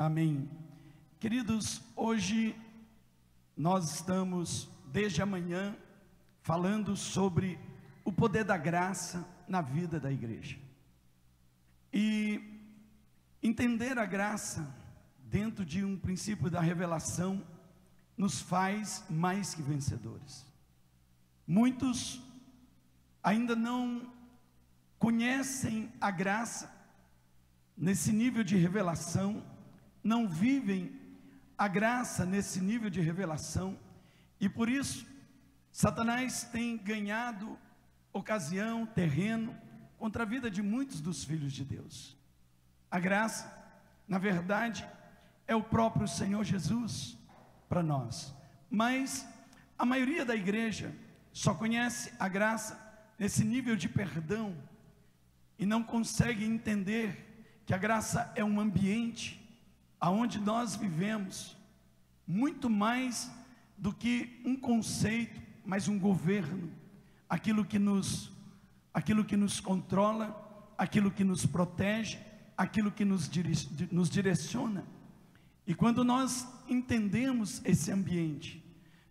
Amém. Queridos, hoje nós estamos, desde amanhã, falando sobre o poder da graça na vida da igreja. E entender a graça dentro de um princípio da revelação nos faz mais que vencedores. Muitos ainda não conhecem a graça nesse nível de revelação não vivem a graça nesse nível de revelação, e por isso Satanás tem ganhado ocasião, terreno contra a vida de muitos dos filhos de Deus. A graça, na verdade, é o próprio Senhor Jesus para nós, mas a maioria da igreja só conhece a graça nesse nível de perdão e não consegue entender que a graça é um ambiente aonde nós vivemos, muito mais do que um conceito, mas um governo, aquilo que nos, aquilo que nos controla, aquilo que nos protege, aquilo que nos, nos direciona. E quando nós entendemos esse ambiente,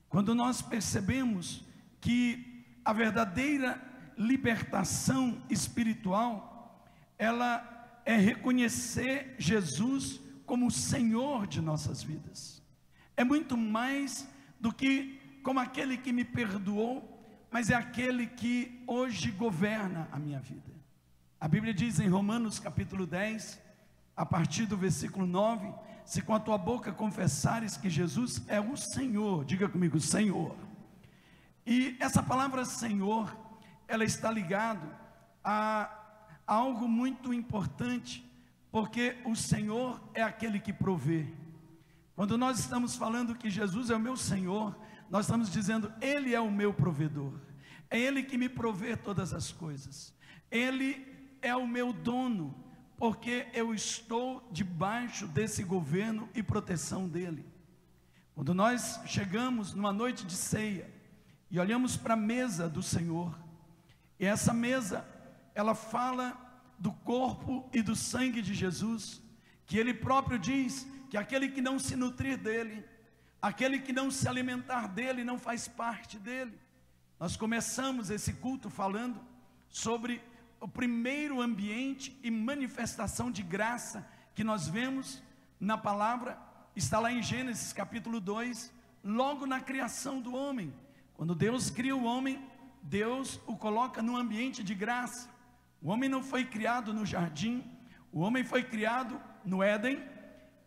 quando nós percebemos que a verdadeira libertação espiritual, ela é reconhecer Jesus como o Senhor de nossas vidas. É muito mais do que como aquele que me perdoou, mas é aquele que hoje governa a minha vida. A Bíblia diz em Romanos capítulo 10, a partir do versículo 9: Se com a tua boca confessares que Jesus é o Senhor, diga comigo, Senhor. E essa palavra Senhor, ela está ligado a algo muito importante porque o Senhor é aquele que provê. Quando nós estamos falando que Jesus é o meu Senhor, nós estamos dizendo, Ele é o meu provedor, é Ele que me provê todas as coisas, Ele é o meu dono, porque eu estou debaixo desse governo e proteção dEle. Quando nós chegamos numa noite de ceia e olhamos para a mesa do Senhor, e essa mesa, ela fala do corpo e do sangue de Jesus, que ele próprio diz que aquele que não se nutrir dele, aquele que não se alimentar dele, não faz parte dele. Nós começamos esse culto falando sobre o primeiro ambiente e manifestação de graça que nós vemos na palavra, está lá em Gênesis capítulo 2, logo na criação do homem. Quando Deus cria o homem, Deus o coloca num ambiente de graça. O homem não foi criado no jardim, o homem foi criado no Éden,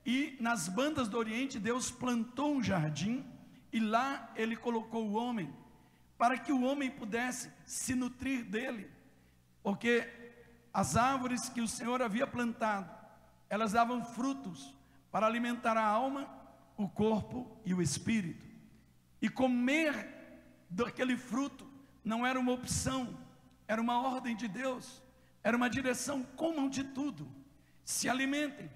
e nas bandas do Oriente Deus plantou um jardim, e lá ele colocou o homem, para que o homem pudesse se nutrir dele, porque as árvores que o Senhor havia plantado, elas davam frutos para alimentar a alma, o corpo e o espírito, e comer daquele fruto não era uma opção, era uma ordem de Deus era uma direção comum de tudo. Se alimentem,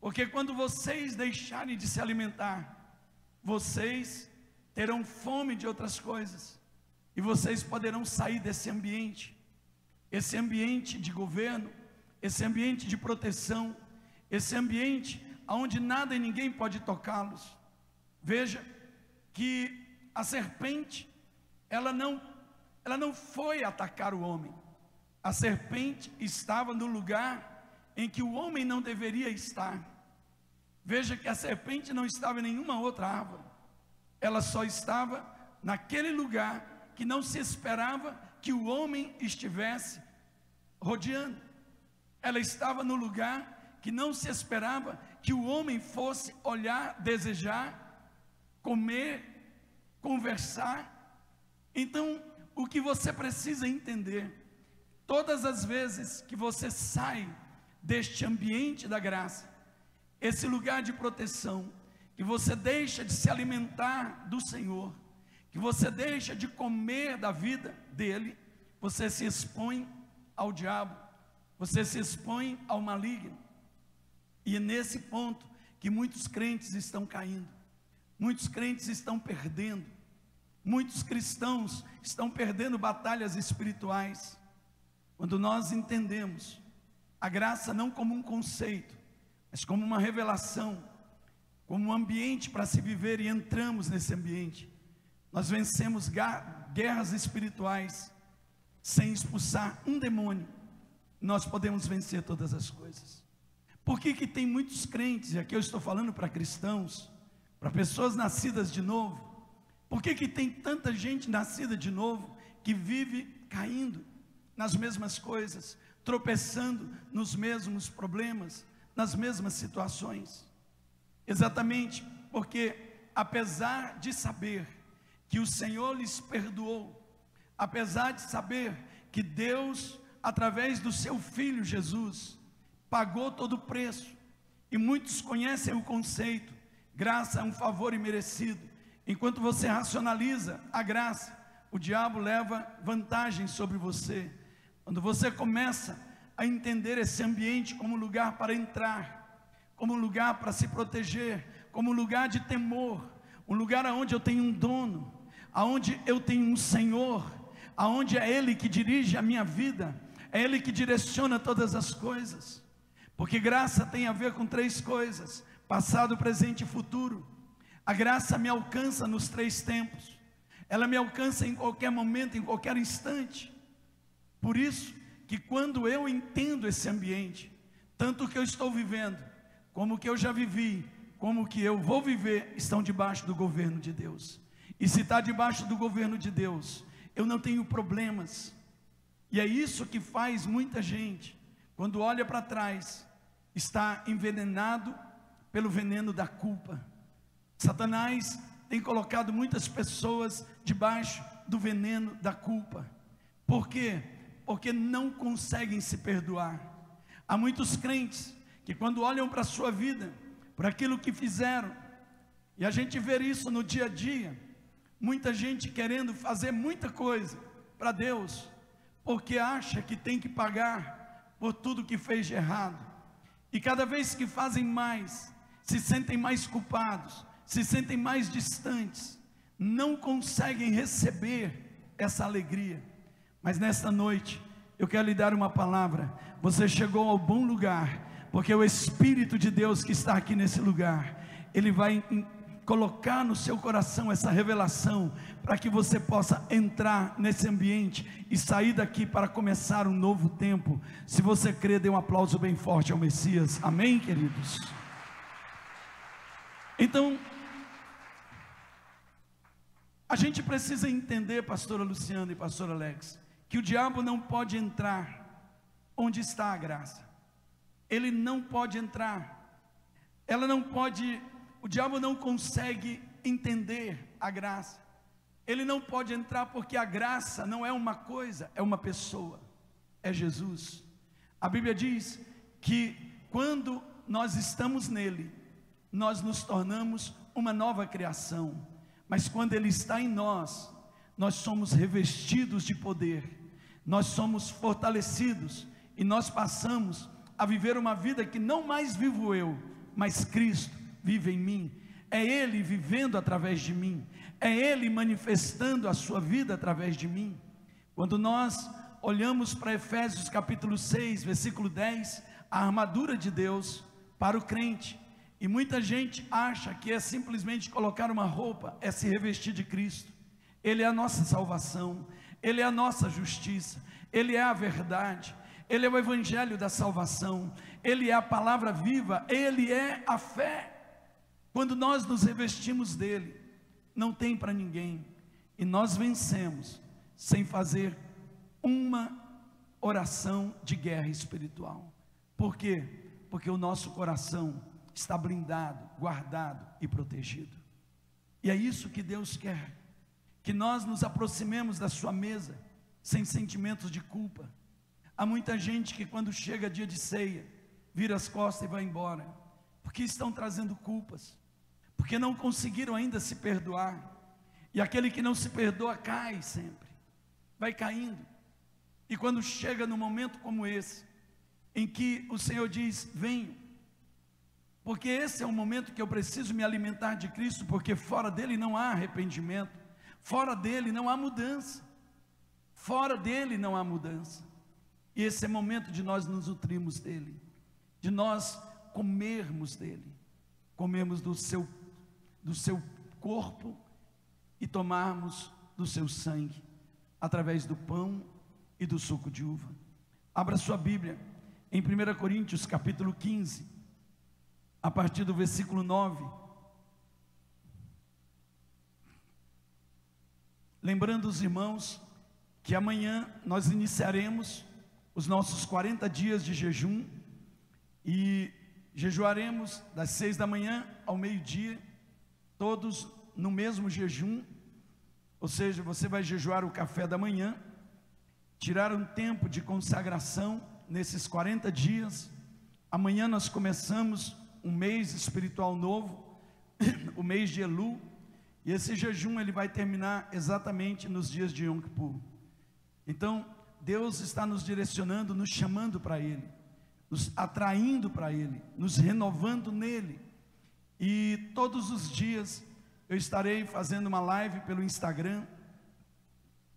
porque quando vocês deixarem de se alimentar, vocês terão fome de outras coisas, e vocês poderão sair desse ambiente, esse ambiente de governo, esse ambiente de proteção, esse ambiente onde nada e ninguém pode tocá-los. Veja que a serpente, ela não, ela não foi atacar o homem, a serpente estava no lugar em que o homem não deveria estar. Veja que a serpente não estava em nenhuma outra árvore, ela só estava naquele lugar que não se esperava que o homem estivesse rodeando. Ela estava no lugar que não se esperava que o homem fosse olhar, desejar, comer, conversar. Então, o que você precisa entender Todas as vezes que você sai deste ambiente da graça, esse lugar de proteção, que você deixa de se alimentar do Senhor, que você deixa de comer da vida dele, você se expõe ao diabo, você se expõe ao maligno. E é nesse ponto que muitos crentes estão caindo, muitos crentes estão perdendo, muitos cristãos estão perdendo batalhas espirituais quando nós entendemos a graça não como um conceito, mas como uma revelação, como um ambiente para se viver e entramos nesse ambiente. Nós vencemos guerras espirituais sem expulsar um demônio. Nós podemos vencer todas as coisas. Por que, que tem muitos crentes, e aqui eu estou falando para cristãos, para pessoas nascidas de novo, por que, que tem tanta gente nascida de novo que vive caindo nas mesmas coisas, tropeçando nos mesmos problemas, nas mesmas situações? Exatamente porque, apesar de saber que o Senhor lhes perdoou, apesar de saber que Deus, através do seu filho Jesus, pagou todo o preço, e muitos conhecem o conceito, graça é um favor imerecido. Enquanto você racionaliza a graça, o diabo leva vantagem sobre você. Quando você começa a entender esse ambiente como lugar para entrar, como lugar para se proteger, como lugar de temor, um lugar onde eu tenho um dono, aonde eu tenho um Senhor, aonde é Ele que dirige a minha vida, é Ele que direciona todas as coisas, porque graça tem a ver com três coisas: passado, presente e futuro. A graça me alcança nos três tempos, ela me alcança em qualquer momento, em qualquer instante. Por isso que quando eu entendo esse ambiente, tanto o que eu estou vivendo, como o que eu já vivi, como o que eu vou viver, estão debaixo do governo de Deus. E se está debaixo do governo de Deus, eu não tenho problemas. E é isso que faz muita gente, quando olha para trás, está envenenado pelo veneno da culpa. Satanás tem colocado muitas pessoas debaixo do veneno da culpa. Por quê? Porque não conseguem se perdoar. Há muitos crentes que, quando olham para a sua vida, para aquilo que fizeram, e a gente vê isso no dia a dia, Muita gente querendo fazer muita coisa para Deus, porque acha que tem que pagar por tudo que fez de errado. E cada vez que fazem mais, se sentem mais culpados, se sentem mais distantes, não conseguem receber essa alegria. Mas nesta noite, eu quero lhe dar uma palavra. Você chegou ao bom lugar, porque o Espírito de Deus que está aqui nesse lugar, ele vai colocar no seu coração essa revelação, para que você possa entrar nesse ambiente e sair daqui para começar um novo tempo. Se você crê, dê um aplauso bem forte ao Messias. Amém, queridos? Então, a gente precisa entender, pastora Luciana e pastor Alex, que o diabo não pode entrar onde está a graça. Ele não pode entrar. Ela não pode o diabo não consegue entender a graça. Ele não pode entrar porque a graça não é uma coisa, é uma pessoa, é Jesus. A Bíblia diz que quando nós estamos nele, nós nos tornamos uma nova criação, mas quando ele está em nós, nós somos revestidos de poder, nós somos fortalecidos e nós passamos a viver uma vida que não mais vivo eu, mas Cristo vive em mim, é Ele vivendo através de mim, é Ele manifestando a sua vida através de mim. Quando nós olhamos para Efésios capítulo 6, versículo 10, a armadura de Deus para o crente, e muita gente acha que é simplesmente colocar uma roupa, é se revestir de Cristo. Ele é a nossa salvação, Ele é a nossa justiça, Ele é a verdade, Ele é o evangelho da salvação, Ele é a palavra viva, Ele é a fé. Quando nós nos revestimos dele, não tem para ninguém, e nós vencemos sem fazer uma oração de guerra espiritual. Por quê? Porque o nosso coração está blindado, guardado e protegido. E é isso que Deus quer, que nós nos aproximemos da sua mesa sem sentimentos de culpa. Há muita gente que quando chega dia de ceia, vira as costas e vai embora, porque estão trazendo culpas porque não conseguiram ainda se perdoar. E aquele que não se perdoa cai sempre, vai caindo. E quando chega num momento como esse, em que o Senhor diz: Venho, porque esse é o momento que eu preciso me alimentar de Cristo, porque fora dele não há arrependimento, fora dele não há mudança, fora dele não há mudança. E esse é o momento de nós nos nutrirmos dele, de nós comermos dele, comermos do seu, do seu corpo e tomarmos do seu sangue, através do pão e do suco de uva. Abra sua Bíblia em 1 Coríntios capítulo 15, a partir do versículo 9. Lembrando os irmãos que amanhã nós iniciaremos os nossos 40 dias de jejum e jejuaremos das seis da manhã ao meio-dia, todos no mesmo jejum, ou seja, você vai jejuar o café da manhã, tirar um tempo de consagração nesses 40 dias. Amanhã nós começamos um mês espiritual novo, o mês de Elu, e esse jejum ele vai terminar exatamente nos dias de Yom Kippur. Então, Deus está nos direcionando, nos chamando para Ele, nos atraindo para Ele, nos renovando nele. E todos os dias eu estarei fazendo uma live pelo Instagram,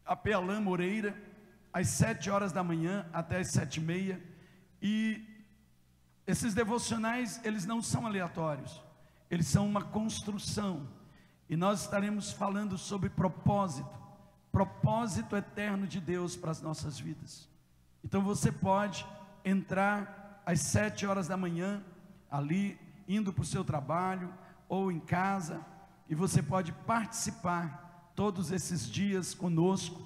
a Pealã Moreira, às sete horas da manhã até às sete e meia. E esses devocionais, eles não são aleatórios, eles são uma construção. E nós estaremos falando sobre propósito, propósito eterno de Deus para as nossas vidas. Então você pode entrar às sete horas da manhã, ali, indo para o seu trabalho ou em casa, e você pode participar todos esses dias conosco,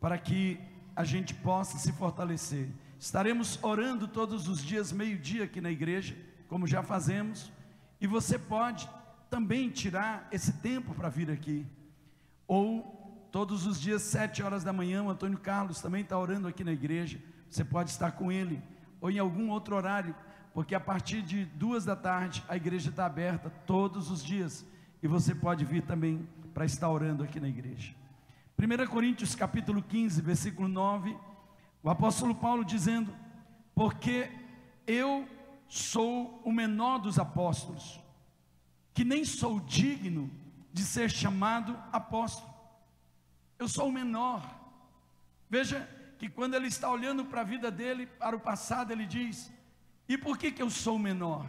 para que a gente possa se fortalecer. Estaremos orando todos os dias, meio-dia, aqui na igreja, como já fazemos, e você pode também tirar esse tempo para vir aqui, ou Todos os dias, sete horas da manhã, o Antônio Carlos também está orando aqui na igreja. Você pode estar com ele, ou em algum outro horário, porque a partir de duas da tarde a igreja está aberta todos os dias. E você pode vir também para estar orando aqui na igreja. 1 Coríntios capítulo 15, versículo 9, o apóstolo Paulo dizendo: Porque eu sou o menor dos apóstolos, que nem sou digno de ser chamado apóstolo eu sou o menor. Veja que quando ele está olhando para a vida dele, para o passado, ele diz: E por que, que eu sou o menor?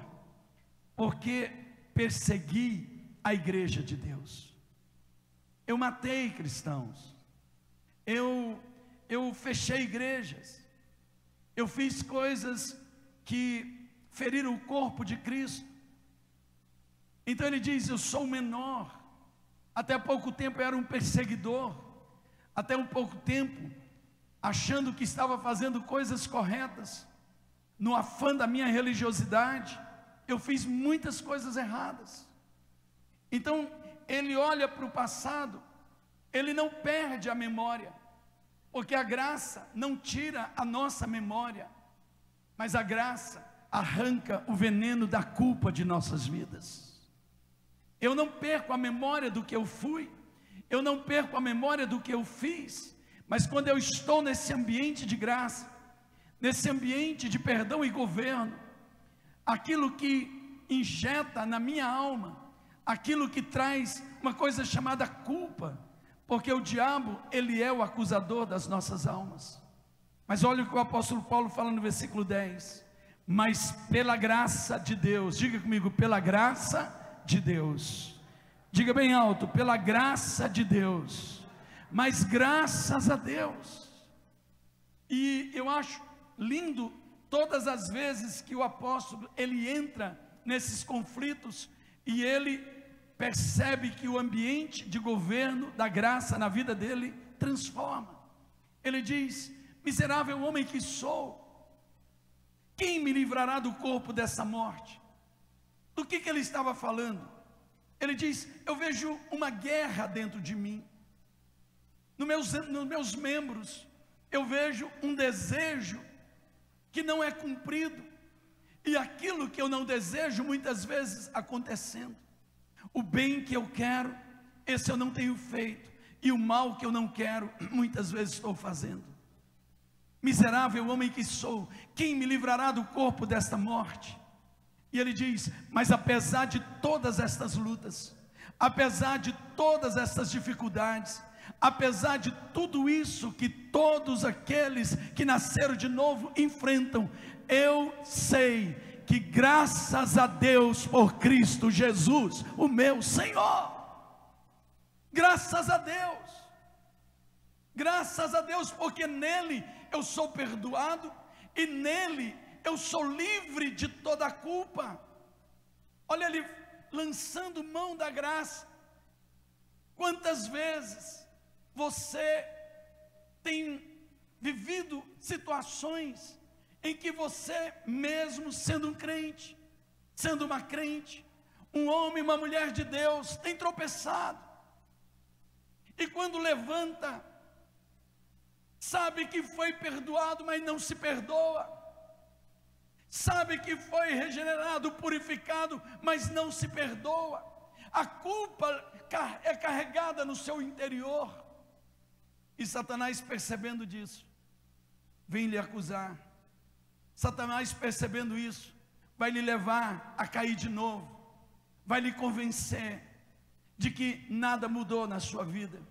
Porque persegui a igreja de Deus. Eu matei cristãos. Eu eu fechei igrejas. Eu fiz coisas que feriram o corpo de Cristo. Então ele diz: Eu sou o menor. Até pouco tempo eu era um perseguidor até um pouco tempo, achando que estava fazendo coisas corretas, no afã da minha religiosidade, eu fiz muitas coisas erradas. Então, ele olha para o passado, ele não perde a memória, porque a graça não tira a nossa memória, mas a graça arranca o veneno da culpa de nossas vidas. Eu não perco a memória do que eu fui, eu não perco a memória do que eu fiz, mas quando eu estou nesse ambiente de graça, nesse ambiente de perdão e governo, aquilo que injeta na minha alma, aquilo que traz uma coisa chamada culpa, porque o diabo, ele é o acusador das nossas almas. Mas olha o que o apóstolo Paulo fala no versículo 10: Mas pela graça de Deus, diga comigo, pela graça de Deus, Diga bem alto, pela graça de Deus. Mas graças a Deus. E eu acho lindo todas as vezes que o apóstolo ele entra nesses conflitos e ele percebe que o ambiente de governo da graça na vida dele transforma. Ele diz: Miserável homem que sou, quem me livrará do corpo dessa morte? Do que, que ele estava falando? Ele diz: Eu vejo uma guerra dentro de mim, nos meus, nos meus membros, eu vejo um desejo que não é cumprido, e aquilo que eu não desejo, muitas vezes acontecendo. O bem que eu quero, esse eu não tenho feito, e o mal que eu não quero, muitas vezes estou fazendo. Miserável homem que sou, quem me livrará do corpo desta morte? E ele diz: Mas apesar de todas estas lutas, apesar de todas estas dificuldades, apesar de tudo isso que todos aqueles que nasceram de novo enfrentam, eu sei que graças a Deus por Cristo Jesus, o meu Senhor. Graças a Deus. Graças a Deus, porque nele eu sou perdoado e nele eu sou livre de toda a culpa. Olha ele lançando mão da graça. Quantas vezes você tem vivido situações em que você, mesmo sendo um crente, sendo uma crente, um homem, uma mulher de Deus, tem tropeçado, e quando levanta, sabe que foi perdoado, mas não se perdoa, sabe que foi regenerado, purificado, mas não se perdoa, a culpa é carregada no seu interior, e Satanás percebendo disso, vem lhe acusar. Satanás percebendo isso, vai lhe levar a cair de novo, vai lhe convencer de que nada mudou na sua vida,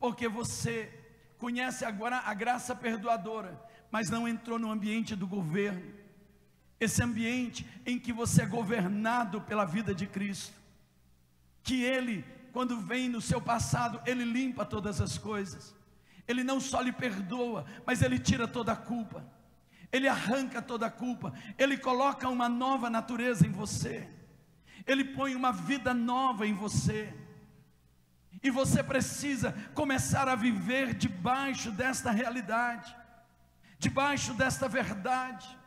porque você conhece agora a graça perdoadora, mas não entrou no ambiente do governo, esse ambiente em que você é governado pela vida de Cristo, que Ele, quando vem no seu passado, Ele limpa todas as coisas, Ele não só lhe perdoa, mas Ele tira toda a culpa, Ele arranca toda a culpa, Ele coloca uma nova natureza em você, Ele põe uma vida nova em você, e você precisa começar a viver debaixo desta realidade, debaixo desta verdade,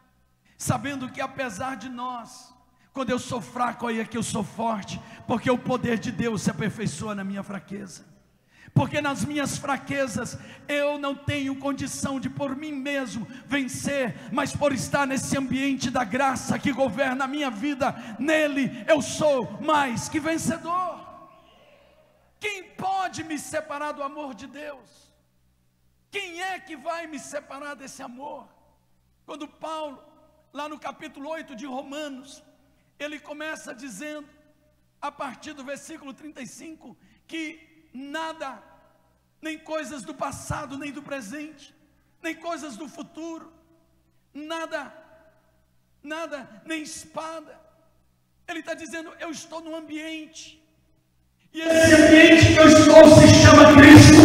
sabendo que apesar de nós, quando eu sou fraco, aí é que eu sou forte, porque o poder de Deus se aperfeiçoa na minha fraqueza. Porque nas minhas fraquezas eu não tenho condição de por mim mesmo vencer, mas por estar nesse ambiente da graça que governa a minha vida, nele eu sou mais que vencedor. Quem pode me separar do amor de Deus? Quem é que vai me separar desse amor? Quando Paulo, lá no capítulo 8 de Romanos, ele começa dizendo, a partir do versículo 35, que nada, nem coisas do passado, nem do presente, nem coisas do futuro, nada, nada, nem espada. Ele está dizendo: eu estou no ambiente e esse ambiente que eu estou se chama Cristo.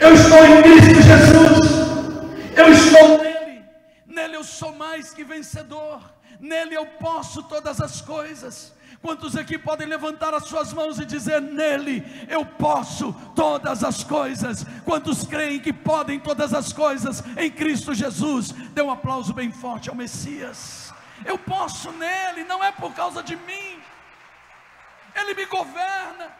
Eu estou em Cristo Jesus. Eu estou nele. Nele eu sou mais que vencedor. Nele eu posso todas as coisas. Quantos aqui podem levantar as suas mãos e dizer: Nele eu posso todas as coisas? Quantos creem que podem todas as coisas em Cristo Jesus? Dê um aplauso bem forte ao Messias. Eu posso nele, não é por causa de mim, ele me governa.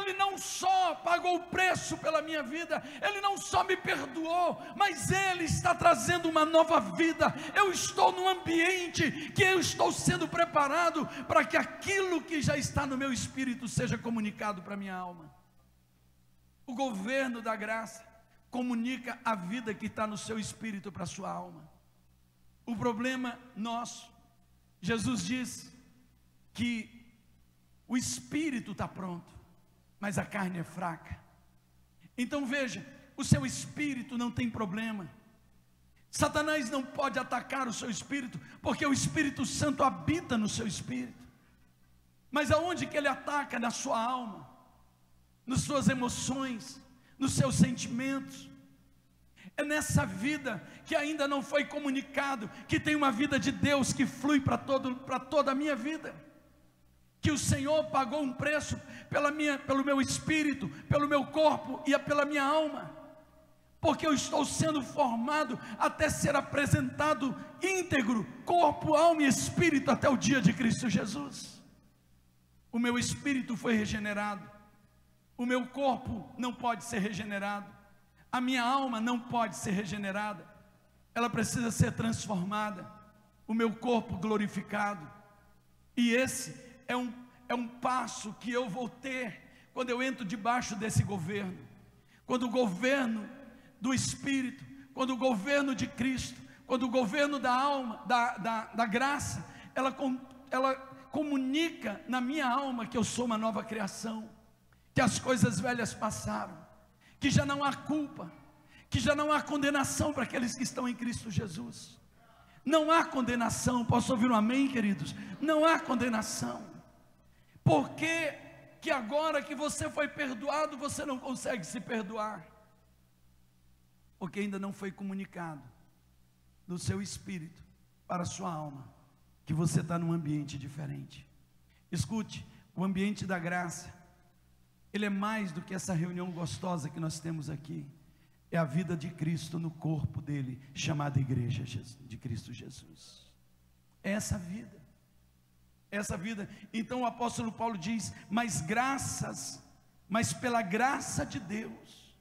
Ele não só pagou o preço pela minha vida, Ele não só me perdoou, mas Ele está trazendo uma nova vida. Eu estou num ambiente que eu estou sendo preparado para que aquilo que já está no meu espírito seja comunicado para minha alma. O governo da graça comunica a vida que está no seu espírito para a sua alma. O problema nosso, Jesus diz que o espírito está pronto, mas a carne é fraca. Então veja, o seu espírito não tem problema. Satanás não pode atacar o seu espírito, porque o Espírito Santo habita no seu espírito. Mas aonde que ele ataca? Na sua alma, nas suas emoções, nos seus sentimentos. É nessa vida que ainda não foi comunicado que tem uma vida de Deus que flui para toda a minha vida que o Senhor pagou um preço pela minha, pelo meu espírito, pelo meu corpo e pela minha alma, porque eu estou sendo formado até ser apresentado íntegro, corpo, alma e espírito até o dia de Cristo Jesus. O meu espírito foi regenerado, o meu corpo não pode ser regenerado, a minha alma não pode ser regenerada, ela precisa ser transformada, o meu corpo glorificado, e esse é um, é um passo que eu vou ter quando eu entro debaixo desse governo. Quando o governo do Espírito, quando o governo de Cristo, quando o governo da alma, da, da, da graça, ela, ela comunica na minha alma que eu sou uma nova criação, que as coisas velhas passaram, que já não há culpa, que já não há condenação para aqueles que estão em Cristo Jesus. Não há condenação. Posso ouvir um amém, queridos? Não há condenação. Por que, que agora que você foi perdoado, você não consegue se perdoar? Porque ainda não foi comunicado no seu espírito para a sua alma que você está num ambiente diferente. Escute, o ambiente da graça, ele é mais do que essa reunião gostosa que nós temos aqui. É a vida de Cristo no corpo dele, chamada Igreja de Cristo Jesus. É essa vida. Essa vida. Então o apóstolo Paulo diz: Mas graças, mas pela graça de Deus,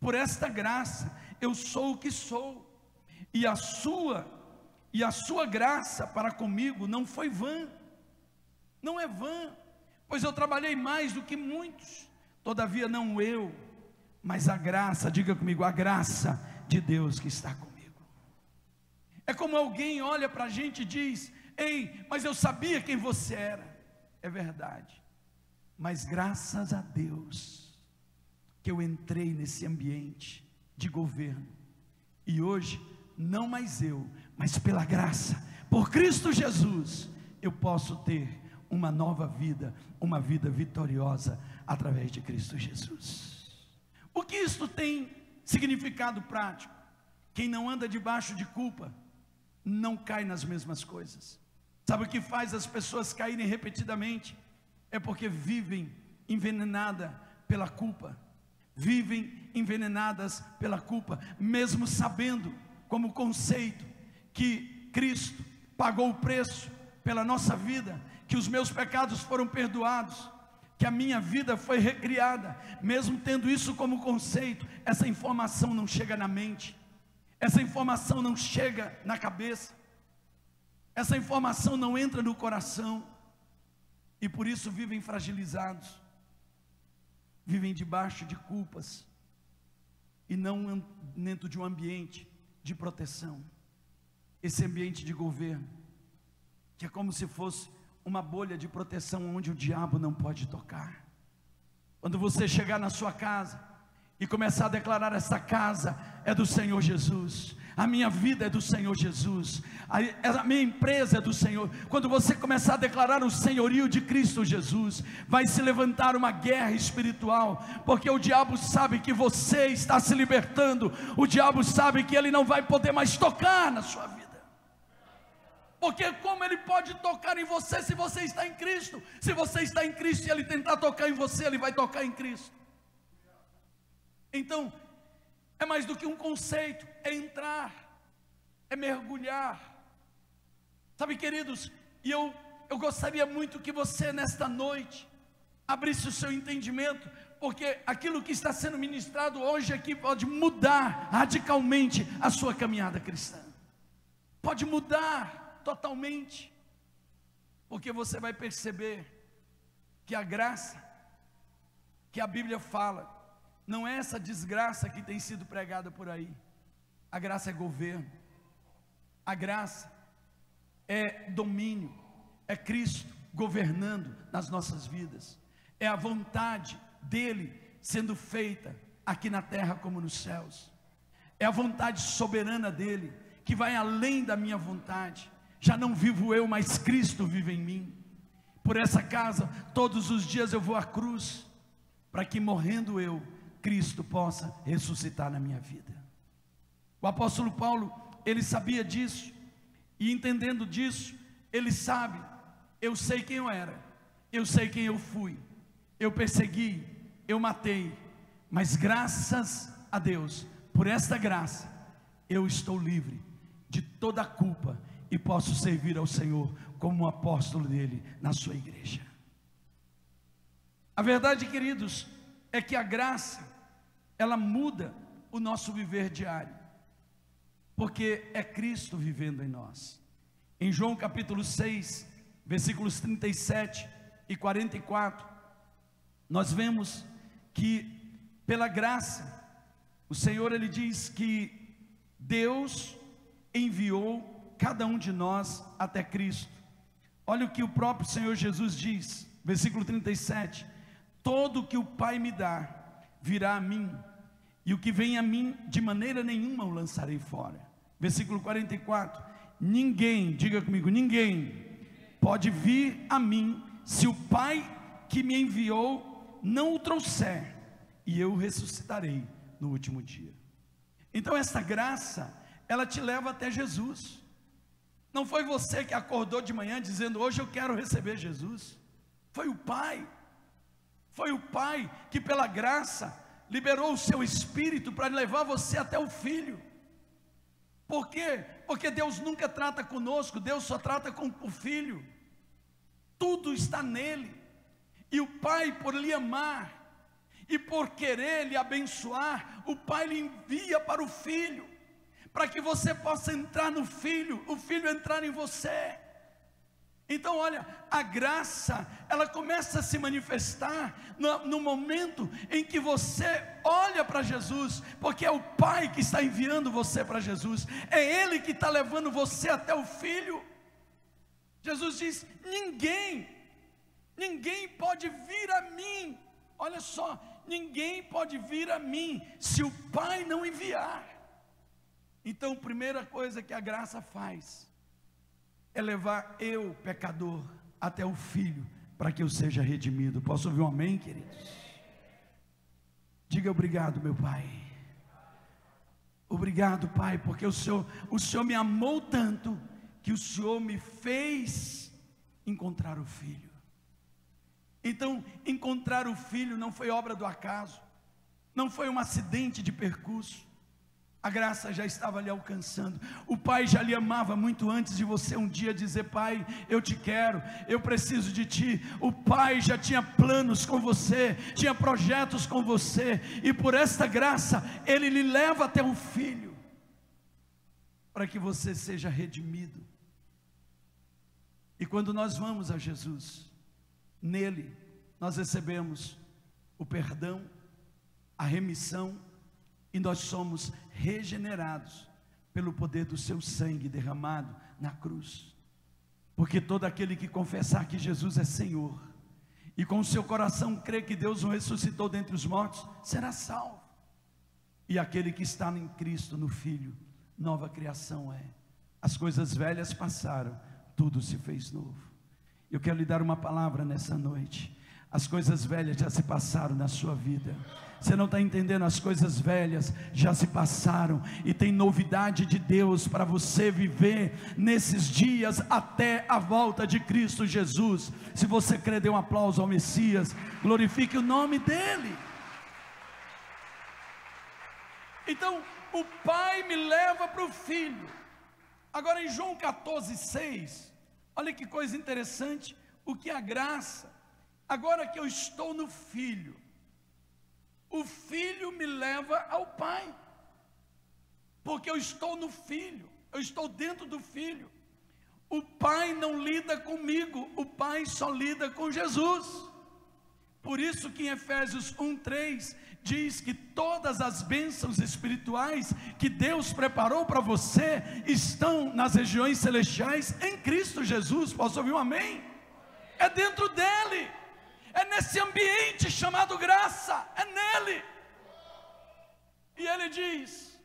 por esta graça, eu sou o que sou, e a sua e a sua graça para comigo não foi vã, não é vã, pois eu trabalhei mais do que muitos, todavia não eu, mas a graça, diga comigo, a graça de Deus que está comigo. É como alguém olha para a gente e diz: Ei, mas eu sabia quem você era. É verdade, mas graças a Deus que eu entrei nesse ambiente de governo, e hoje, não mais eu, mas pela graça, por Cristo Jesus, eu posso ter uma nova vida, uma vida vitoriosa através de Cristo Jesus. O que isto tem significado prático? Quem não anda debaixo de culpa, não cai nas mesmas coisas. Sabe o que faz as pessoas caírem repetidamente? É porque vivem envenenada pela culpa, vivem envenenadas pela culpa, mesmo sabendo como conceito que Cristo pagou o preço pela nossa vida, que os meus pecados foram perdoados, que a minha vida foi recriada, mesmo tendo isso como conceito, essa informação não chega na mente, essa informação não chega na cabeça, essa informação não entra no coração, e por isso vivem fragilizados, vivem debaixo de culpas, e não dentro de um ambiente de proteção esse ambiente de governo, que é como se fosse uma bolha de proteção onde o diabo não pode tocar. Quando você chegar na sua casa e começar a declarar: esta casa é do Senhor Jesus, a minha vida é do Senhor Jesus, a, minha empresa é do Senhor. Quando você começar a declarar o senhorio de Cristo Jesus, vai se levantar uma guerra espiritual, porque o diabo sabe que você está se libertando, o diabo sabe que ele não vai poder mais tocar na sua vida. Porque como ele pode tocar em você se você está em Cristo? Se você está em Cristo e ele tentar tocar em você, ele vai tocar em Cristo. Então, é mais do que um conceito, é entrar, é mergulhar. Sabe, queridos, e eu, eu gostaria muito que você nesta noite abrisse o seu entendimento, porque aquilo que está sendo ministrado hoje aqui pode mudar radicalmente a sua caminhada cristã. Pode mudar totalmente, porque você vai perceber que a graça que a Bíblia fala, não é essa desgraça que tem sido pregada por aí. A graça é governo, a graça é domínio, é Cristo governando nas nossas vidas, é a vontade dEle sendo feita aqui na terra como nos céus, é a vontade soberana dEle, que vai além da minha vontade, já não vivo eu, mas Cristo vive em mim. Por essa casa, todos os dias eu vou à cruz, para que morrendo eu, Cristo possa ressuscitar na minha vida. O apóstolo Paulo, ele sabia disso, e entendendo disso, ele sabe, eu sei quem eu era, eu sei quem eu fui, eu persegui, eu matei, mas graças a Deus, por esta graça, eu estou livre de toda a culpa e posso servir ao Senhor como um apóstolo dele na sua igreja. A verdade, queridos, é que a graça, ela muda o nosso viver diário, porque é Cristo vivendo em nós. Em João capítulo 6, versículos 37 e 44, nós vemos que pela graça, o Senhor ele diz que Deus enviou cada um de nós até Cristo. Olha o que o próprio Senhor Jesus diz, versículo 37: Todo o que o Pai me dá virá a mim, e o que vem a mim, de maneira nenhuma o lançarei fora. Versículo 44: ninguém, diga comigo, ninguém pode vir a mim se o Pai que me enviou não o trouxer, e eu ressuscitarei no último dia. Então essa graça, ela te leva até Jesus. Não foi você que acordou de manhã dizendo: "Hoje eu quero receber Jesus". Foi o Pai. Foi o Pai que pela graça liberou o seu espírito para levar você até o filho. Por quê? Porque Deus nunca trata conosco, Deus só trata com o filho. Tudo está nele. E o Pai, por lhe amar e por querer lhe abençoar, o Pai lhe envia para o filho, para que você possa entrar no filho, o filho entrar em você. Então, olha, a graça, ela começa a se manifestar no, no momento em que você olha para Jesus, porque é o Pai que está enviando você para Jesus, é Ele que está levando você até o Filho. Jesus diz: ninguém, ninguém pode vir a mim, olha só, ninguém pode vir a mim se o Pai não enviar. Então, primeira coisa que a graça faz, é levar eu, pecador, até o Filho, para que eu seja redimido. Posso ouvir um amém, queridos? Diga obrigado, meu Pai. Obrigado, Pai, porque o Senhor, o Senhor me amou tanto que o Senhor me fez encontrar o Filho. Então, encontrar o Filho não foi obra do acaso, não foi um acidente de percurso, a graça já estava lhe alcançando. O Pai já lhe amava muito antes de você um dia dizer: Pai, eu te quero, eu preciso de ti. O Pai já tinha planos com você, tinha projetos com você, e por esta graça, Ele lhe leva até o Filho, para que você seja redimido. E quando nós vamos a Jesus, nele, nós recebemos o perdão, a remissão, e nós somos regenerados pelo poder do seu sangue derramado na cruz. Porque todo aquele que confessar que Jesus é Senhor e com o seu coração crer que Deus o ressuscitou dentre os mortos, será salvo. E aquele que está em Cristo, no Filho, nova criação é. As coisas velhas passaram, tudo se fez novo. Eu quero lhe dar uma palavra nessa noite. As coisas velhas já se passaram na sua vida. Você não está entendendo, as coisas velhas já se passaram e tem novidade de Deus para você viver nesses dias até a volta de Cristo Jesus. Se você crê, dê um aplauso ao Messias, glorifique o nome dEle. Então, o Pai me leva para o Filho. Agora, em João 14, 6, olha que coisa interessante, o que a graça. Agora que eu estou no Filho, o filho me leva ao pai, porque eu estou no filho, eu estou dentro do filho. O pai não lida comigo, o pai só lida com Jesus. Por isso que em Efésios 1:3 diz que todas as bênçãos espirituais que Deus preparou para você estão nas regiões celestiais em Cristo Jesus. Posso ouvir um amém? É dentro dele é nesse ambiente chamado graça, é nele. E ele diz: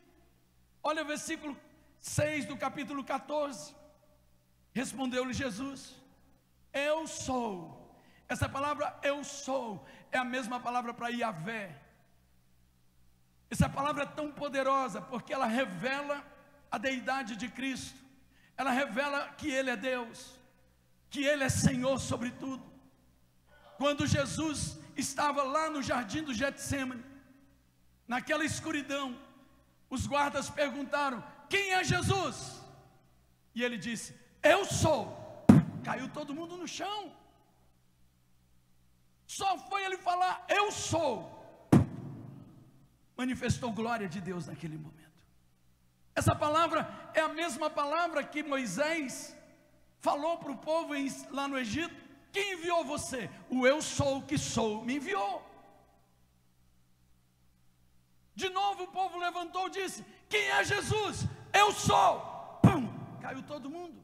olha o versículo 6 do capítulo 14. Respondeu-lhe Jesus: Eu sou. Essa palavra eu sou é a mesma palavra para Yahvé. Essa palavra é tão poderosa porque ela revela a deidade de Cristo. Ela revela que Ele é Deus, que Ele é Senhor sobre tudo. Quando Jesus estava lá no jardim do Getsemane, naquela escuridão, os guardas perguntaram: Quem é Jesus? E ele disse: Eu sou. Caiu todo mundo no chão. Só foi ele falar: Eu sou. Manifestou glória de Deus naquele momento. Essa palavra é a mesma palavra que Moisés falou para o povo lá no Egito quem enviou você? O eu sou que sou me enviou. De novo o povo levantou e disse: Quem é Jesus? Eu sou. Pum! Caiu todo mundo.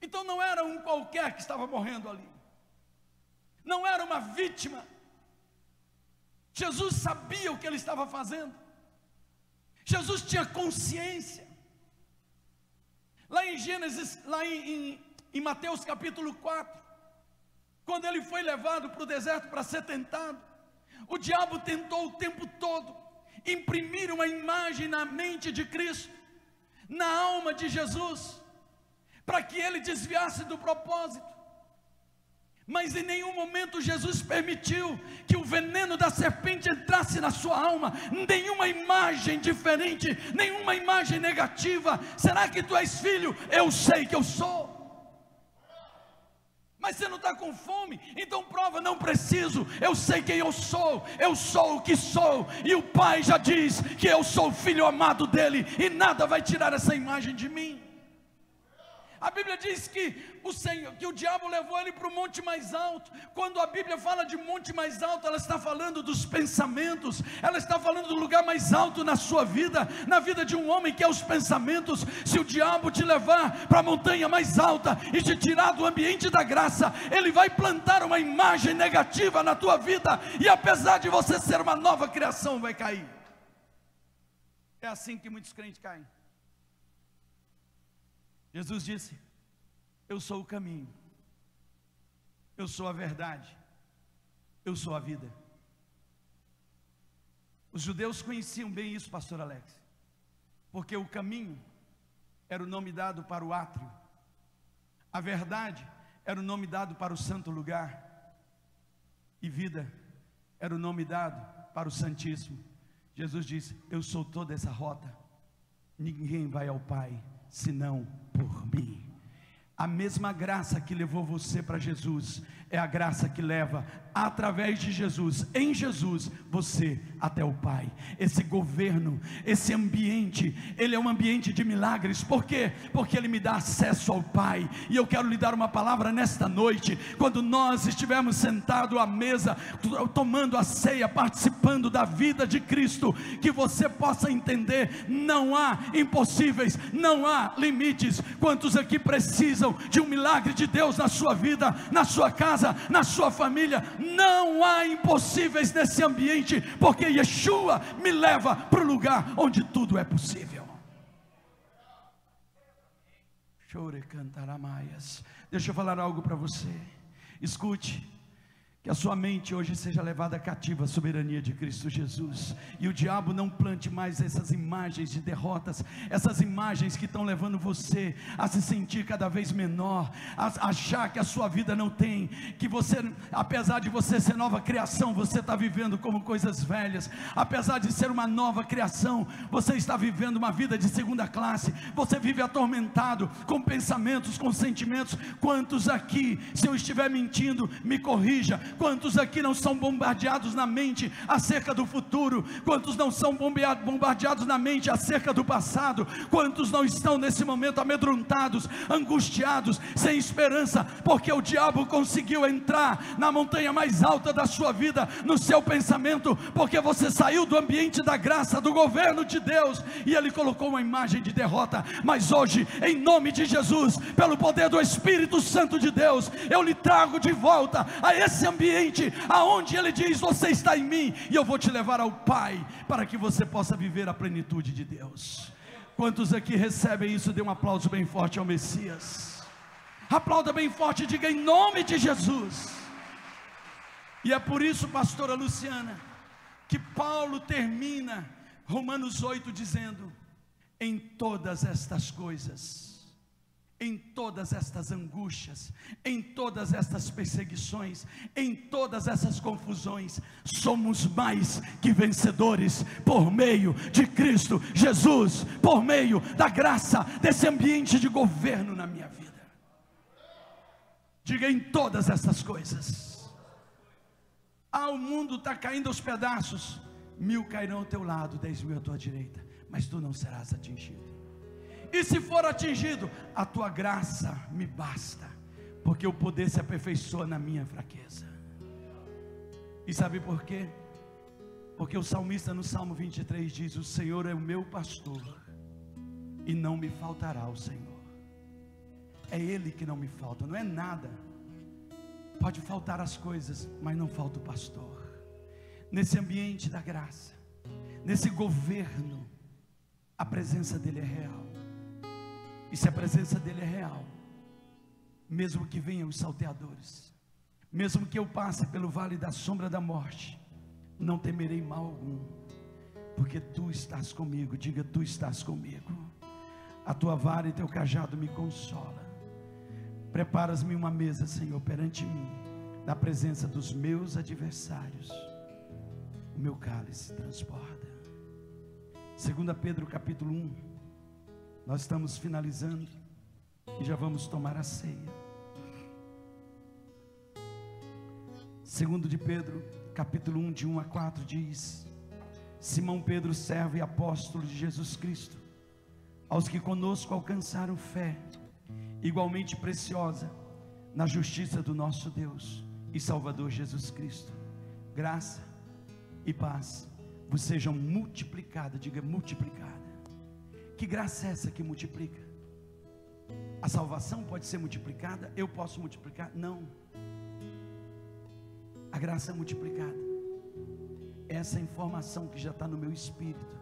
Então não era um qualquer que estava morrendo ali. Não era uma vítima. Jesus sabia o que ele estava fazendo. Jesus tinha consciência. Lá em Gênesis, lá em, em, em Mateus capítulo 4, quando ele foi levado para o deserto para ser tentado, o diabo tentou o tempo todo imprimir uma imagem na mente de Cristo, na alma de Jesus, para que ele desviasse do propósito. Mas em nenhum momento Jesus permitiu que o veneno da serpente entrasse na sua alma, nenhuma imagem diferente, nenhuma imagem negativa. Será que tu és filho? Eu sei que eu sou. Mas você não está com fome, então prova, não preciso. Eu sei quem eu sou, eu sou o que sou, e o Pai já diz que eu sou o filho amado dele, e nada vai tirar essa imagem de mim. A Bíblia diz que o Senhor, que o diabo levou ele para o monte mais alto. Quando a Bíblia fala de monte mais alto, ela está falando dos pensamentos, ela está falando do lugar mais alto na sua vida, na vida de um homem que é os pensamentos. Se o diabo te levar para a montanha mais alta e te tirar do ambiente da graça, ele vai plantar uma imagem negativa na tua vida, e apesar de você ser uma nova criação, vai cair. É assim que muitos crentes caem. Jesus disse: Eu sou o caminho, eu sou a verdade, eu sou a vida. Os judeus conheciam bem isso, pastor Alex, porque o caminho era o nome dado para o átrio, a verdade era o nome dado para o santo lugar, e vida era o nome dado para o Santíssimo. Jesus disse: Eu sou toda essa rota, ninguém vai ao Pai senão por mim. A mesma graça que levou você para Jesus é a graça que leva através de Jesus, em Jesus, você até o Pai. Esse governo, esse ambiente, ele é um ambiente de milagres. Por quê? Porque ele me dá acesso ao Pai. E eu quero lhe dar uma palavra nesta noite, quando nós estivermos sentados à mesa, tomando a ceia, participando da vida de Cristo, que você possa entender, não há impossíveis, não há limites. Quantos aqui precisam de um milagre de Deus na sua vida, na sua casa, na sua família? Não há impossíveis nesse ambiente, porque Yeshua me leva para o lugar onde tudo é possível. Chore cantaramaias. Deixa eu falar algo para você. Escute. Que a sua mente hoje seja levada cativa à soberania de Cristo Jesus. E o diabo não plante mais essas imagens de derrotas, essas imagens que estão levando você a se sentir cada vez menor, a achar que a sua vida não tem, que você, apesar de você ser nova criação, você está vivendo como coisas velhas, apesar de ser uma nova criação, você está vivendo uma vida de segunda classe, você vive atormentado com pensamentos, com sentimentos. Quantos aqui, se eu estiver mentindo, me corrija Quantos aqui não são bombardeados na mente acerca do futuro? Quantos não são bombardeados na mente acerca do passado? Quantos não estão nesse momento amedrontados, angustiados, sem esperança, porque o diabo conseguiu entrar na montanha mais alta da sua vida, no seu pensamento, porque você saiu do ambiente da graça, do governo de Deus, e ele colocou uma imagem de derrota. Mas hoje, em nome de Jesus, pelo poder do Espírito Santo de Deus, eu lhe trago de volta a esse ambiente ambiente aonde Ele diz: Você está em mim e eu vou te levar ao Pai, para que você possa viver a plenitude de Deus. Quantos aqui recebem isso? Dê um aplauso bem forte ao Messias. Aplauda bem forte e diga em nome de Jesus. E é por isso, pastora Luciana, que Paulo termina Romanos 8 dizendo: Em todas estas coisas em todas estas angústias, em todas estas perseguições, em todas essas confusões, somos mais que vencedores por meio de Cristo Jesus, por meio da graça desse ambiente de governo na minha vida. Diga em todas essas coisas. Ah, o mundo está caindo aos pedaços, mil cairão ao teu lado, dez mil à tua direita, mas tu não serás atingido. E se for atingido, a tua graça me basta, porque o poder se aperfeiçoa na minha fraqueza. E sabe por quê? Porque o salmista no Salmo 23 diz: O Senhor é o meu pastor, e não me faltará o Senhor. É Ele que não me falta, não é nada. Pode faltar as coisas, mas não falta o pastor. Nesse ambiente da graça, nesse governo, a presença dEle é real. E se a presença dele é real, mesmo que venham os salteadores, mesmo que eu passe pelo vale da sombra da morte, não temerei mal algum, porque tu estás comigo. Diga, tu estás comigo. A tua vara e teu cajado me consola. Preparas-me uma mesa, Senhor, perante mim, na presença dos meus adversários. O meu cálice transborda. 2 Pedro capítulo 1. Nós estamos finalizando e já vamos tomar a ceia. Segundo de Pedro, capítulo 1, de 1 a 4, diz: Simão Pedro, servo e apóstolo de Jesus Cristo, aos que conosco alcançaram fé, igualmente preciosa, na justiça do nosso Deus e Salvador Jesus Cristo, graça e paz vos sejam multiplicadas, diga multiplicada. Que graça é essa que multiplica? A salvação pode ser multiplicada, eu posso multiplicar? Não. A graça é multiplicada. Essa informação que já está no meu espírito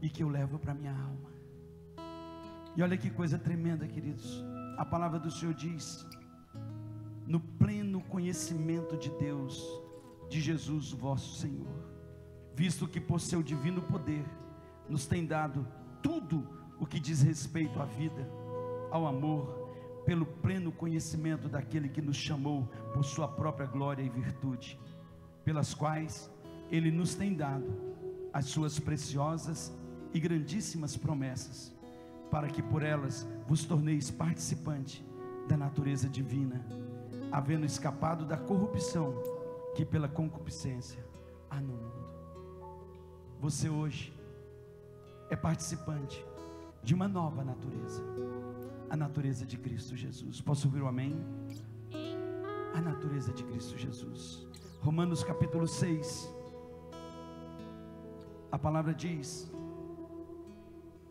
e que eu levo para minha alma. E olha que coisa tremenda, queridos. A palavra do Senhor diz: no pleno conhecimento de Deus, de Jesus, vosso Senhor, visto que por seu divino poder nos tem dado tudo o que diz respeito à vida, ao amor, pelo pleno conhecimento daquele que nos chamou por sua própria glória e virtude, pelas quais ele nos tem dado as suas preciosas e grandíssimas promessas, para que por elas vos torneis participante da natureza divina, havendo escapado da corrupção que pela concupiscência há no mundo. Você hoje é participante de uma nova natureza, a natureza de Cristo Jesus. Posso ouvir o um amém? A natureza de Cristo Jesus. Romanos capítulo 6. A palavra diz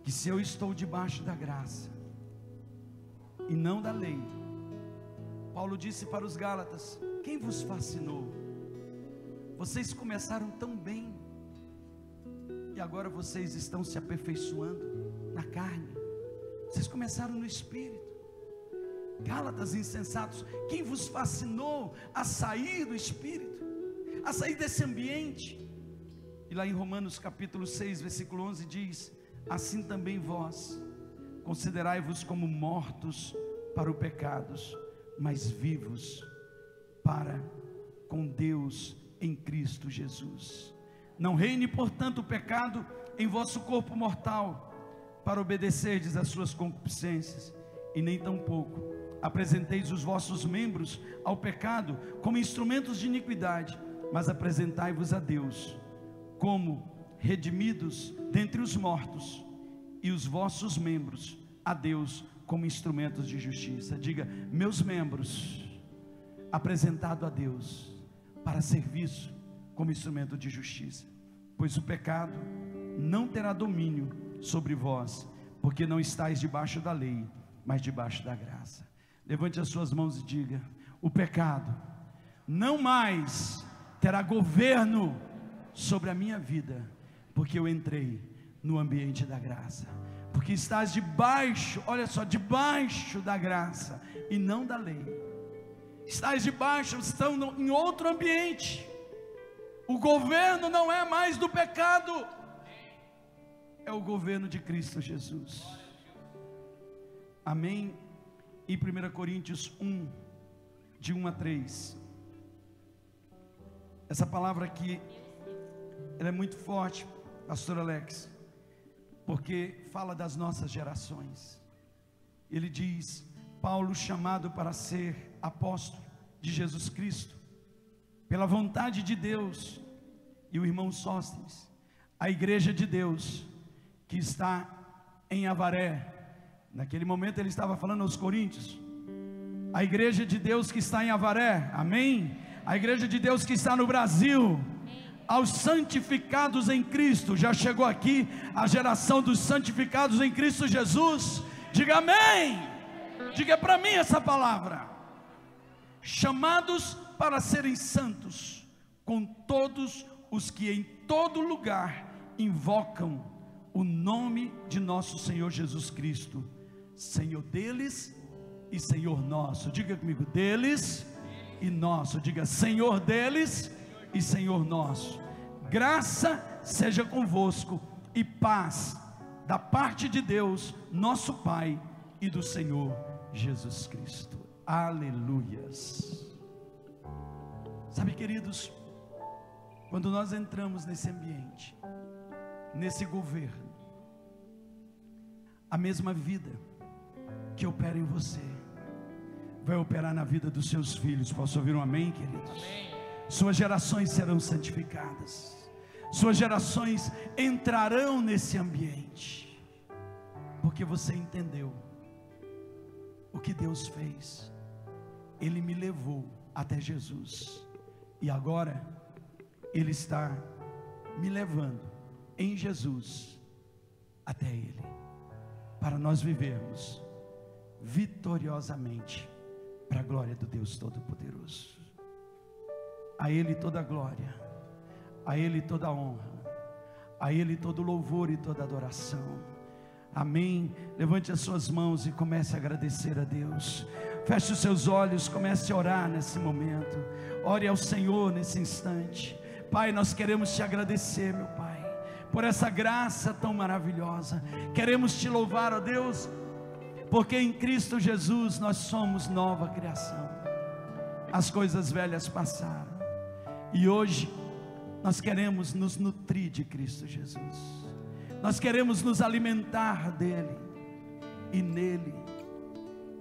que se eu estou debaixo da graça e não da lei, Paulo disse para os Gálatas: Quem vos fascinou? Vocês começaram tão bem, e agora vocês estão se aperfeiçoando na carne. Vocês começaram no espírito. Gálatas insensatos, quem vos fascinou a sair do espírito, a sair desse ambiente? E lá em Romanos capítulo 6, versículo 11 diz: Assim também vós, considerai-vos como mortos para o pecados, mas vivos para com Deus em Cristo Jesus. Não reine, portanto, o pecado em vosso corpo mortal, para obedecerdes às suas concupiscências, e nem tampouco apresenteis os vossos membros ao pecado como instrumentos de iniquidade, mas apresentai-vos a Deus como redimidos dentre os mortos, e os vossos membros a Deus como instrumentos de justiça. Diga, meus membros apresentado a Deus para serviço como instrumento de justiça, pois o pecado não terá domínio sobre vós, porque não estáis debaixo da lei, mas debaixo da graça. Levante as suas mãos e diga: o pecado não mais terá governo sobre a minha vida, porque eu entrei no ambiente da graça. Porque estás debaixo, olha só, debaixo da graça e não da lei. Estás debaixo, estão em outro ambiente. O governo não é mais do pecado, é o governo de Cristo Jesus. Amém? Em 1 Coríntios 1, de 1 a 3. Essa palavra aqui, ela é muito forte, Pastor Alex, porque fala das nossas gerações. Ele diz: Paulo, chamado para ser apóstolo de Jesus Cristo, pela vontade de Deus, e o irmão Sóstenes, a igreja de Deus, que está em Avaré, naquele momento ele estava falando aos Coríntios, a igreja de Deus que está em Avaré, amém? A igreja de Deus que está no Brasil, aos santificados em Cristo, já chegou aqui a geração dos santificados em Cristo Jesus, diga amém, diga para mim essa palavra, chamados para serem santos, com todos os que em todo lugar invocam o nome de nosso Senhor Jesus Cristo, Senhor deles e Senhor nosso. Diga comigo, deles e nosso. Diga, Senhor deles e Senhor nosso. Graça seja convosco e paz da parte de Deus, nosso Pai e do Senhor Jesus Cristo. Aleluias. Sabe, queridos, quando nós entramos nesse ambiente, nesse governo, a mesma vida que opera em você, vai operar na vida dos seus filhos. Posso ouvir um amém, queridos? Amém. Suas gerações serão santificadas, suas gerações entrarão nesse ambiente, porque você entendeu o que Deus fez, Ele me levou até Jesus, e agora, ele está me levando em Jesus até Ele, para nós vivermos vitoriosamente para a glória do Deus Todo-Poderoso. A Ele toda a glória, a Ele toda a honra, a Ele todo louvor e toda adoração. Amém. Levante as suas mãos e comece a agradecer a Deus. Feche os seus olhos, comece a orar nesse momento. Ore ao Senhor nesse instante. Pai, nós queremos te agradecer, meu Pai, por essa graça tão maravilhosa. Queremos te louvar, ó Deus, porque em Cristo Jesus nós somos nova criação. As coisas velhas passaram e hoje nós queremos nos nutrir de Cristo Jesus. Nós queremos nos alimentar dele e nele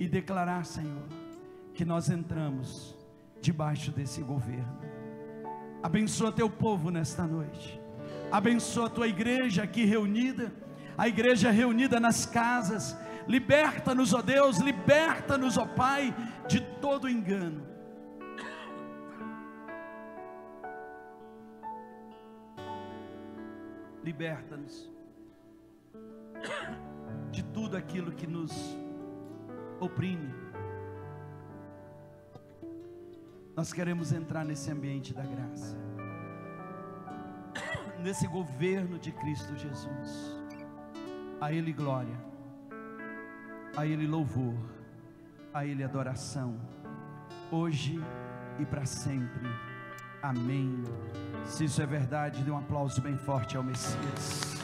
e declarar, Senhor, que nós entramos debaixo desse governo Abençoa teu povo nesta noite. Abençoa tua igreja aqui reunida, a igreja reunida nas casas. Liberta-nos, ó Deus, liberta-nos, ó Pai, de todo engano. Liberta-nos de tudo aquilo que nos oprime Nós queremos entrar nesse ambiente da graça, nesse governo de Cristo Jesus. A Ele glória, a Ele louvor, a Ele adoração, hoje e para sempre. Amém. Se isso é verdade, dê um aplauso bem forte ao Messias.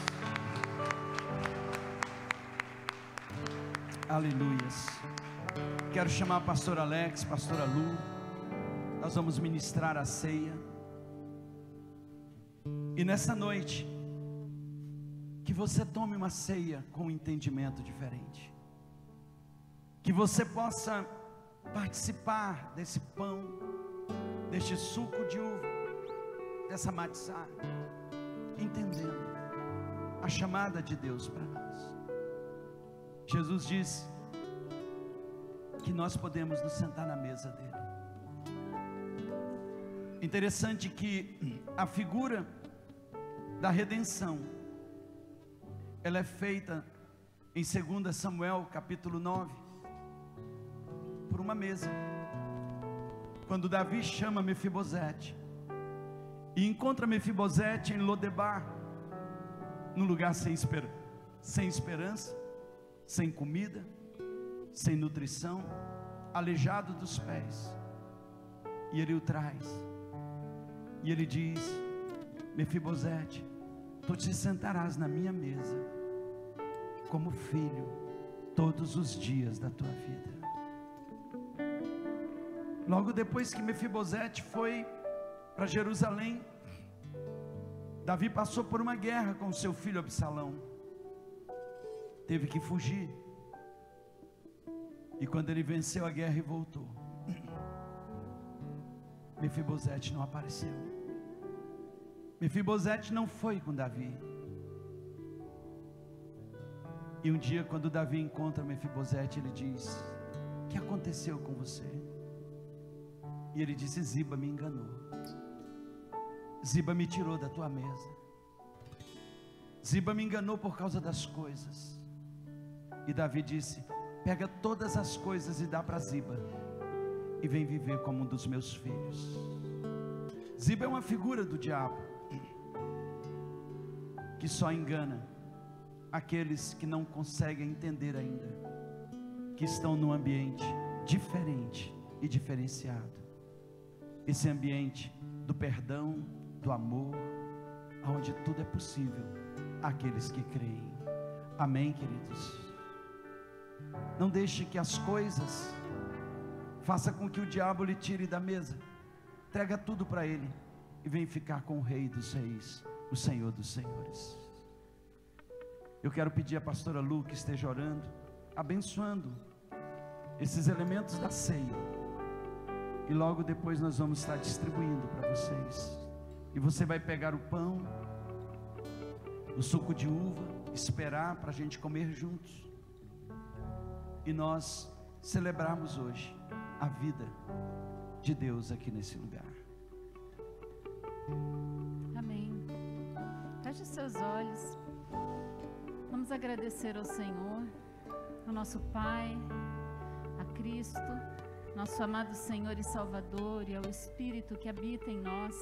Aleluias. Quero chamar pastor Alex, pastora Lu nós vamos ministrar a ceia. E nessa noite, que você tome uma ceia com um entendimento diferente. Que você possa participar desse pão, deste suco de uva, dessa matzá, entendendo a chamada de Deus para nós. Jesus disse que nós podemos nos sentar na mesa dele. Interessante que a figura da redenção ela é feita em 2 Samuel capítulo 9 por uma mesa. Quando Davi chama Mefibosete e encontra Mefibosete em Lodebar, num lugar sem, esper sem esperança, sem comida, sem nutrição, aleijado dos pés. E ele o traz e ele diz: Mefibosete, tu te sentarás na minha mesa, como filho, todos os dias da tua vida. Logo depois que Mefibosete foi para Jerusalém, Davi passou por uma guerra com seu filho Absalão. Teve que fugir. E quando ele venceu a guerra e voltou, Mefibosete não apareceu. Mefibosete não foi com Davi. E um dia, quando Davi encontra Mefibosete, ele diz: O que aconteceu com você? E ele disse: Ziba me enganou. Ziba me tirou da tua mesa. Ziba me enganou por causa das coisas. E Davi disse: Pega todas as coisas e dá para Ziba e vem viver como um dos meus filhos. Ziba é uma figura do diabo que só engana aqueles que não conseguem entender ainda que estão num ambiente diferente e diferenciado. Esse ambiente do perdão, do amor, onde tudo é possível àqueles que creem. Amém, queridos. Não deixe que as coisas faça com que o diabo lhe tire da mesa. Entrega tudo para ele e vem ficar com o rei dos reis, o Senhor dos senhores. Eu quero pedir à pastora Lu que esteja orando, abençoando esses elementos da ceia. E logo depois nós vamos estar distribuindo para vocês. E você vai pegar o pão, o suco de uva, esperar para a gente comer juntos. E nós celebrarmos hoje a vida de Deus aqui nesse lugar. Amém. Feche seus olhos. Vamos agradecer ao Senhor, ao nosso Pai, a Cristo, nosso amado Senhor e Salvador e ao Espírito que habita em nós.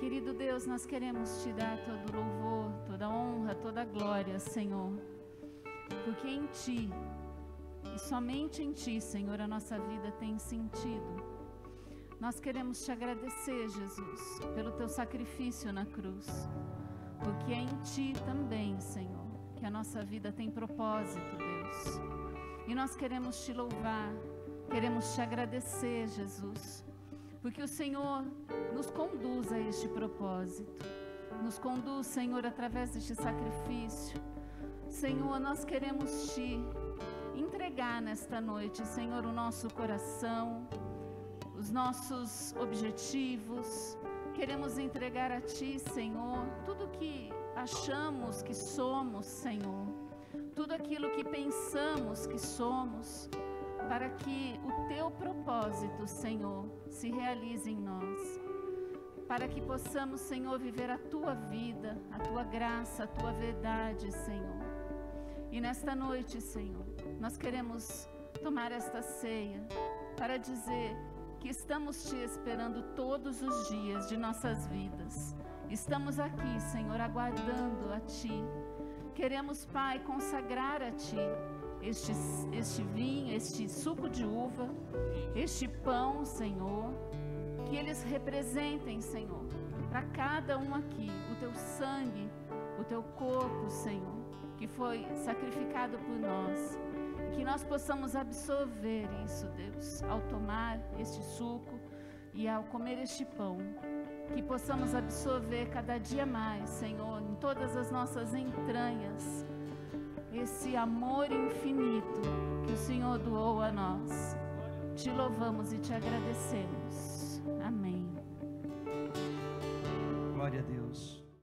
Querido Deus, nós queremos te dar todo louvor, toda honra, toda glória, Senhor, porque em Ti e somente em Ti, Senhor, a nossa vida tem sentido. Nós queremos te agradecer, Jesus, pelo Teu sacrifício na cruz, porque é em Ti também, Senhor, que a nossa vida tem propósito, Deus. E nós queremos te louvar, queremos te agradecer, Jesus porque o Senhor nos conduz a este propósito, nos conduz, Senhor, através deste sacrifício. Senhor, nós queremos te entregar nesta noite, Senhor, o nosso coração, os nossos objetivos. Queremos entregar a Ti, Senhor, tudo que achamos que somos, Senhor, tudo aquilo que pensamos que somos para que o teu propósito, Senhor, se realize em nós. Para que possamos, Senhor, viver a tua vida, a tua graça, a tua verdade, Senhor. E nesta noite, Senhor, nós queremos tomar esta ceia para dizer que estamos te esperando todos os dias de nossas vidas. Estamos aqui, Senhor, aguardando a Ti. Queremos, Pai, consagrar a Ti este, este vinho, este suco de uva, este pão, Senhor, que eles representem, Senhor, para cada um aqui, o teu sangue, o teu corpo, Senhor, que foi sacrificado por nós. Que nós possamos absorver isso, Deus, ao tomar este suco e ao comer este pão. Que possamos absorver cada dia mais, Senhor, em todas as nossas entranhas esse amor infinito que o Senhor doou a nós. Te louvamos e te agradecemos.